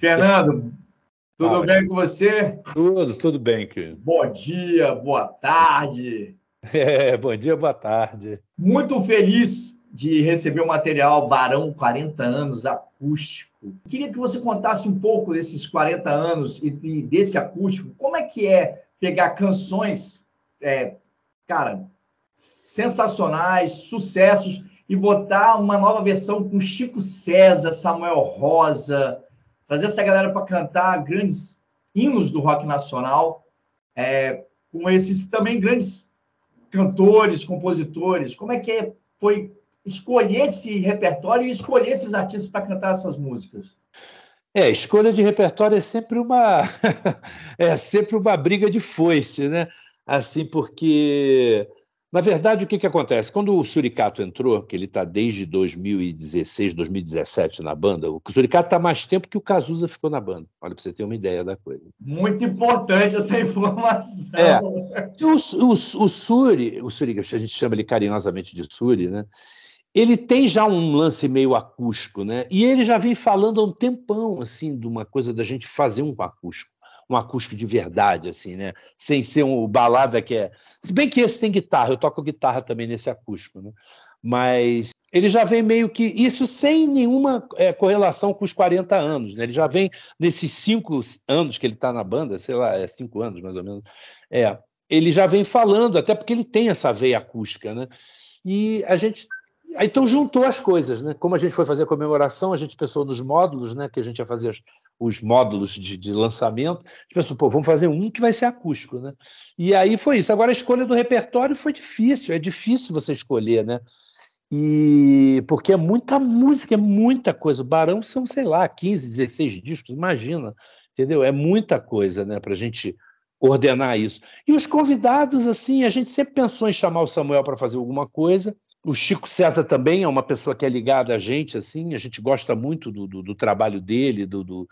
Fernando, tudo bem com você? Tudo, tudo bem, querido. Bom dia, boa tarde. É, bom dia, boa tarde. Muito feliz de receber o material Barão 40 anos acústico. Queria que você contasse um pouco desses 40 anos e, e desse acústico. Como é que é pegar canções, é, cara, sensacionais, sucessos, e botar uma nova versão com Chico César, Samuel Rosa, trazer essa galera para cantar grandes hinos do rock nacional, é, com esses também grandes cantores, compositores. Como é que foi escolher esse repertório e escolher esses artistas para cantar essas músicas? É, escolha de repertório é sempre uma é sempre uma briga de foice, né? Assim, porque na verdade, o que, que acontece? Quando o Suricato entrou, que ele está desde 2016, 2017 na banda, o Suricato está mais tempo que o Cazuza ficou na banda. Olha, para você ter uma ideia da coisa. Muito importante essa informação. É. O, o, o Suri, o Suri, a gente chama ele carinhosamente de Suri, né? ele tem já um lance meio acústico, né? E ele já vem falando há um tempão, assim, de uma coisa da gente fazer um acústico um acústico de verdade, assim, né? Sem ser um balada que é. Se bem que esse tem guitarra, eu toco guitarra também nesse acústico, né? Mas ele já vem meio que. Isso sem nenhuma é, correlação com os 40 anos, né? Ele já vem nesses cinco anos que ele está na banda, sei lá, é cinco anos mais ou menos. É, ele já vem falando, até porque ele tem essa veia acústica, né? E a gente então juntou as coisas, né? Como a gente foi fazer a comemoração, a gente pensou nos módulos, né? Que a gente ia fazer os módulos de, de lançamento. A gente pensou, pô, vamos fazer um que vai ser acústico, né? E aí foi isso. Agora a escolha do repertório foi difícil, é difícil você escolher, né? E porque é muita música, é muita coisa. O Barão são, sei lá, 15, 16 discos, imagina, entendeu? É muita coisa, né, a gente ordenar isso. E os convidados, assim, a gente sempre pensou em chamar o Samuel para fazer alguma coisa. O Chico César também é uma pessoa que é ligada a gente, assim, a gente gosta muito do, do, do trabalho dele, do, do,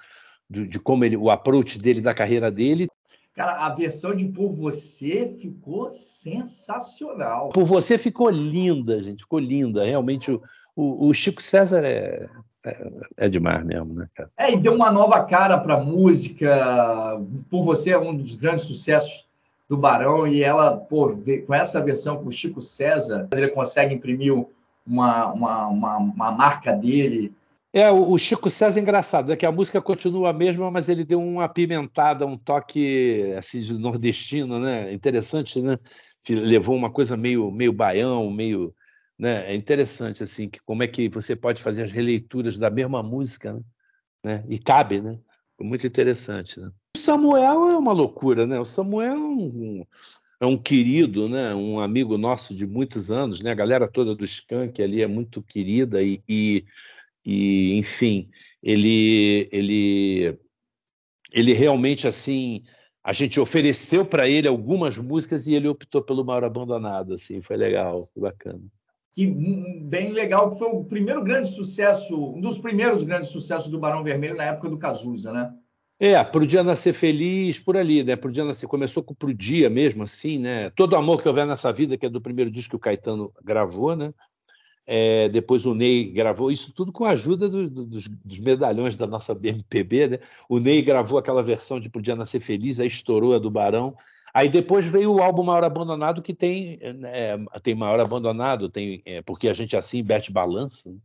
de como ele, o approach dele da carreira dele. Cara, a versão de Por Você ficou sensacional. Por Você ficou linda, gente, ficou linda. Realmente, o, o, o Chico César é, é, é, demais mesmo, né, cara? É, e deu uma nova cara para a música. Por Você é um dos grandes sucessos do Barão e ela, pô, com essa versão com o Chico César, ele consegue imprimir uma, uma, uma, uma marca dele. É, o Chico César é engraçado, é que a música continua a mesma, mas ele deu uma apimentada, um toque assim, nordestino, né? Interessante, né? Levou uma coisa meio, meio baião, meio. Né? É interessante, assim, que como é que você pode fazer as releituras da mesma música, né? né? E cabe, né? Muito interessante, né? Samuel é uma loucura, né? O Samuel é um, é um querido, né? Um amigo nosso de muitos anos, né? A galera toda do Skank ali é muito querida e, e, e enfim, ele, ele, ele realmente assim a gente ofereceu para ele algumas músicas e ele optou pelo Maior Abandonado, assim, foi legal, foi bacana. Que bem legal, que foi o primeiro grande sucesso, um dos primeiros grandes sucessos do Barão Vermelho na época do Cazuza, né? É, pro dia nascer feliz, por ali, né? Pro dia nascer, começou com pro dia mesmo, assim, né? Todo amor que houver nessa vida, que é do primeiro disco que o Caetano gravou, né? É, depois o Ney gravou, isso tudo com a ajuda do, do, dos, dos, medalhões da nossa BMPB, né? O Ney gravou aquela versão de Pro Dia Nascer Feliz, aí estourou a do Barão. Aí depois veio o álbum Maior Abandonado, que tem, é, tem Maior Abandonado, tem é, Porque a gente é assim, Bete Balanço, né?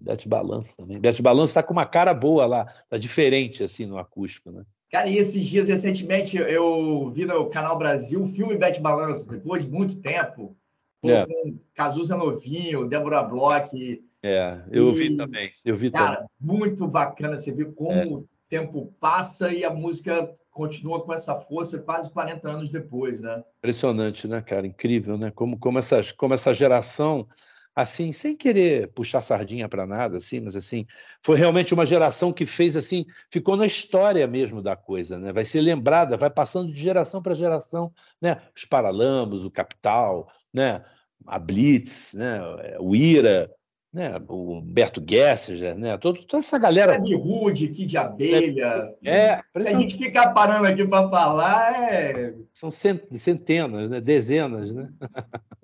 Bete Balanço também. Bete Balanço está com uma cara boa lá, tá diferente assim no acústico, né? Cara, e esses dias, recentemente, eu vi no Canal Brasil o filme Bete Balanço, depois de muito tempo, é. com Cazuza Novinho, Débora Bloch. É, eu e, vi também. Eu vi cara, também. muito bacana você ver como é. o tempo passa e a música continua com essa força quase 40 anos depois, né? Impressionante, né, cara? Incrível, né? Como, como, essas, como essa geração assim, sem querer puxar sardinha para nada, assim, mas assim, foi realmente uma geração que fez assim, ficou na história mesmo da coisa, né? Vai ser lembrada, vai passando de geração para geração, né? Os Paralamas, o Capital, né? A Blitz, né? O Ira, né? O Humberto Gessinger, né? Todo, toda essa galera. Web Rude, Kid Abelha. É, é a gente ficar parando aqui para falar é. São centenas, né? Dezenas, né?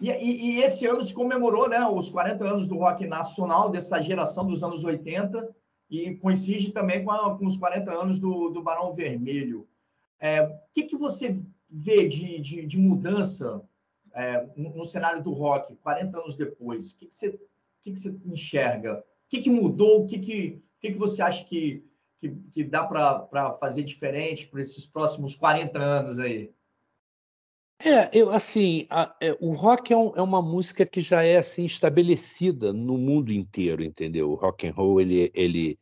E, e, e, esse ano se comemorou né, os 40 anos do rock nacional, dessa geração dos anos 80. e coincide também com, a, com os 40 anos do, do Barão Vermelho. É, o que, que você vê de, de, de mudança é, no, no, cenário do rock, 40 anos depois? O que, que, você, o que, que você enxerga? O que, que mudou? O que, que, o que, que você acha que, que, que dá para fazer diferente para esses próximos 40 anos aí? É, eu assim, a, é, o rock é, um, é, uma música que já é assim estabelecida no mundo inteiro, entendeu? O rock and roll ele, ele,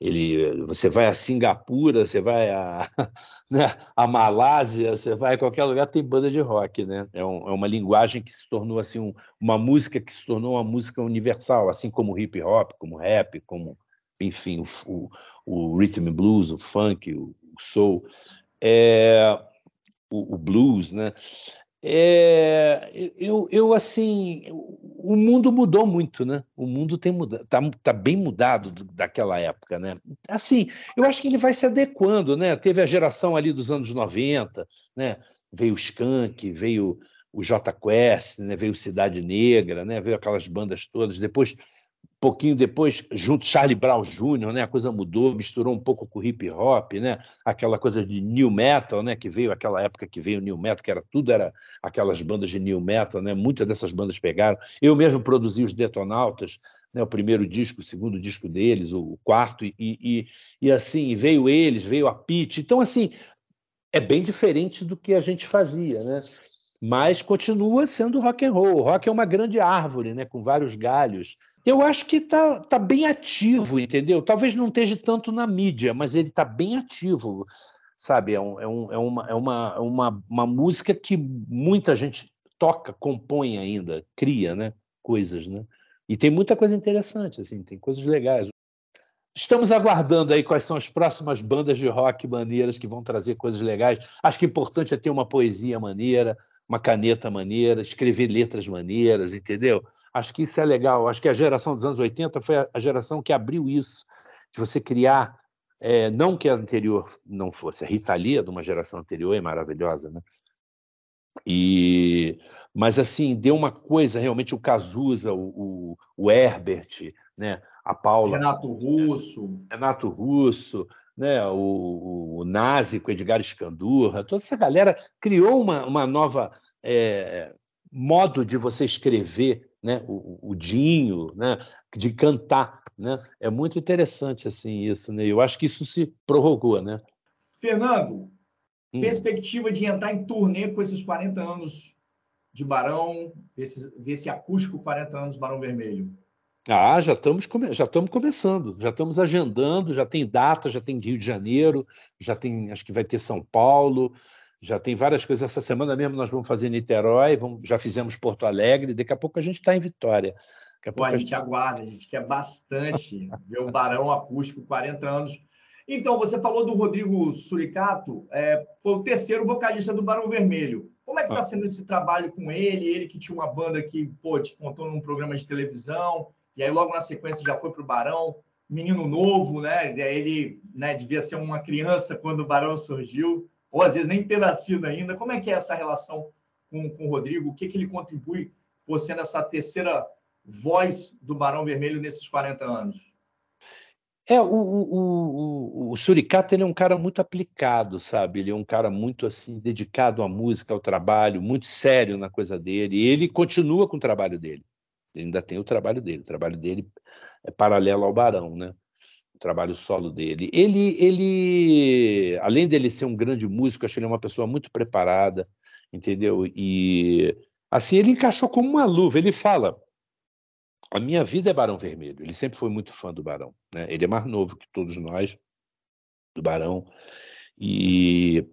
ele, você vai a Singapura, você vai a, né, a Malásia, você vai a qualquer lugar tem banda de rock, né? É, um, é uma linguagem que se tornou assim um, uma música que se tornou uma música universal, assim como o hip hop, como o rap, como enfim o, o, o rhythm blues, o funk, o, o soul. É, o, o blues, né? É, eu, eu, assim, o mundo mudou muito, né? O mundo tem mudado, tá, tá bem mudado daquela época, né? Assim, eu acho que ele vai se adequando, né? Teve a geração ali dos anos 90, né? Veio o Skank, veio o J Quest, né? Veio Cidade Negra, né? Veio aquelas bandas todas. Depois pouquinho depois, junto Charlie Brown Jr., né, a coisa mudou, misturou um pouco com hip hop, né, aquela coisa de new metal, né, que veio aquela época que veio o new metal, que era tudo era aquelas bandas de new metal, né, muitas dessas bandas pegaram. Eu mesmo produzi os Detonautas, né, o primeiro disco, o segundo disco deles, o quarto e, e, e assim veio eles, veio a Pete. Então assim é bem diferente do que a gente fazia, né? Mas continua sendo rock and roll. O rock é uma grande árvore, né, com vários galhos eu acho que está tá bem ativo, entendeu? Talvez não esteja tanto na mídia, mas ele está bem ativo, sabe? É, um, é, um, é, uma, é uma, uma, uma música que muita gente toca, compõe ainda, cria né? coisas, né? E tem muita coisa interessante, assim, tem coisas legais. Estamos aguardando aí quais são as próximas bandas de rock maneiras que vão trazer coisas legais. Acho que o importante é ter uma poesia maneira, uma caneta maneira, escrever letras maneiras, entendeu? Acho que isso é legal. Acho que a geração dos anos 80 foi a geração que abriu isso, de você criar, é, não que a anterior não fosse, a Rita Lee, de uma geração anterior, é maravilhosa, né? E, mas assim, deu uma coisa, realmente, o Cazuza, o, o, o Herbert, né? A Paula. Renato Russo. Renato Russo, né? o, o Nazi com Edgar Escandurra, toda essa galera criou uma, uma nova é, modo de você escrever né? o, o Dinho, né? de cantar. Né? É muito interessante assim isso. Né? Eu acho que isso se prorrogou. Né? Fernando, hum. perspectiva de entrar em turnê com esses 40 anos de Barão, desse, desse acústico 40 anos Barão Vermelho? Ah, já estamos, já estamos começando, já estamos agendando, já tem data, já tem Rio de Janeiro, já tem, acho que vai ter São Paulo, já tem várias coisas. Essa semana mesmo nós vamos fazer Niterói, vamos, já fizemos Porto Alegre, daqui a pouco a gente está em Vitória. Daqui a, Pô, a gente, gente aguarda, a gente quer bastante ver o Barão Acústico, 40 anos. Então, você falou do Rodrigo Suricato, é, foi o terceiro vocalista do Barão Vermelho. Como é que está ah. sendo esse trabalho com ele? Ele que tinha uma banda que pô, te contou num programa de televisão, e aí logo na sequência já foi para o Barão, menino novo, né? Ele né, devia ser uma criança quando o Barão surgiu ou às vezes nem ter nascido ainda. Como é que é essa relação com, com o Rodrigo? O que, que ele contribui por sendo essa terceira voz do Barão Vermelho nesses 40 anos? É, o, o, o, o Suricato ele é um cara muito aplicado, sabe? Ele é um cara muito assim dedicado à música, ao trabalho, muito sério na coisa dele. E ele continua com o trabalho dele. Ele ainda tem o trabalho dele. O trabalho dele é paralelo ao Barão, né? trabalho solo dele. Ele, ele, além dele ser um grande músico, acho ele uma pessoa muito preparada, entendeu? E assim ele encaixou como uma luva. Ele fala: a minha vida é Barão Vermelho. Ele sempre foi muito fã do Barão. Né? Ele é mais novo que todos nós do Barão e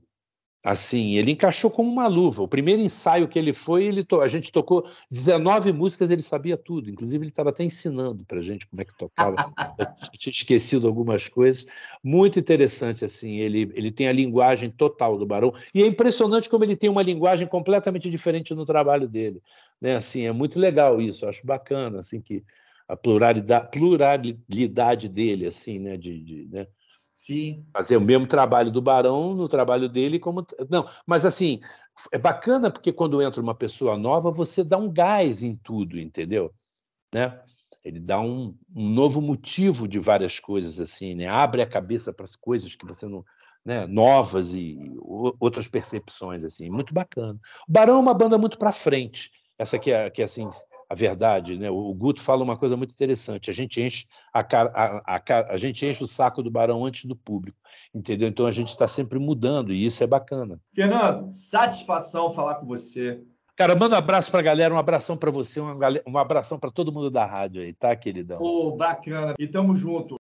Assim, ele encaixou como uma luva. O primeiro ensaio que ele foi, ele to... a gente tocou 19 músicas, ele sabia tudo. Inclusive, ele estava até ensinando para a gente como é que tocava. Eu tinha esquecido algumas coisas. Muito interessante, assim. Ele, ele tem a linguagem total do Barão. E é impressionante como ele tem uma linguagem completamente diferente no trabalho dele. Né? Assim, é muito legal isso. Eu acho bacana, assim, que a pluralidade, pluralidade dele, assim, né? De, de né? Sim. Fazer o mesmo trabalho do Barão no trabalho dele como. Não, mas assim, é bacana porque quando entra uma pessoa nova, você dá um gás em tudo, entendeu? Né? Ele dá um, um novo motivo de várias coisas, assim, né? Abre a cabeça para as coisas que você não. Né, novas e outras percepções assim muito bacana o Barão é uma banda muito para frente essa que é que é assim a verdade, né? O Guto fala uma coisa muito interessante. A gente enche a, cara, a, a, a gente enche o saco do Barão antes do público, entendeu? Então a gente está sempre mudando e isso é bacana. Fernando, satisfação falar com você. Cara, manda um abraço para a galera, um abração para você, um, abração para todo mundo da rádio aí, tá, queridão? Pô, bacana. E tamo junto.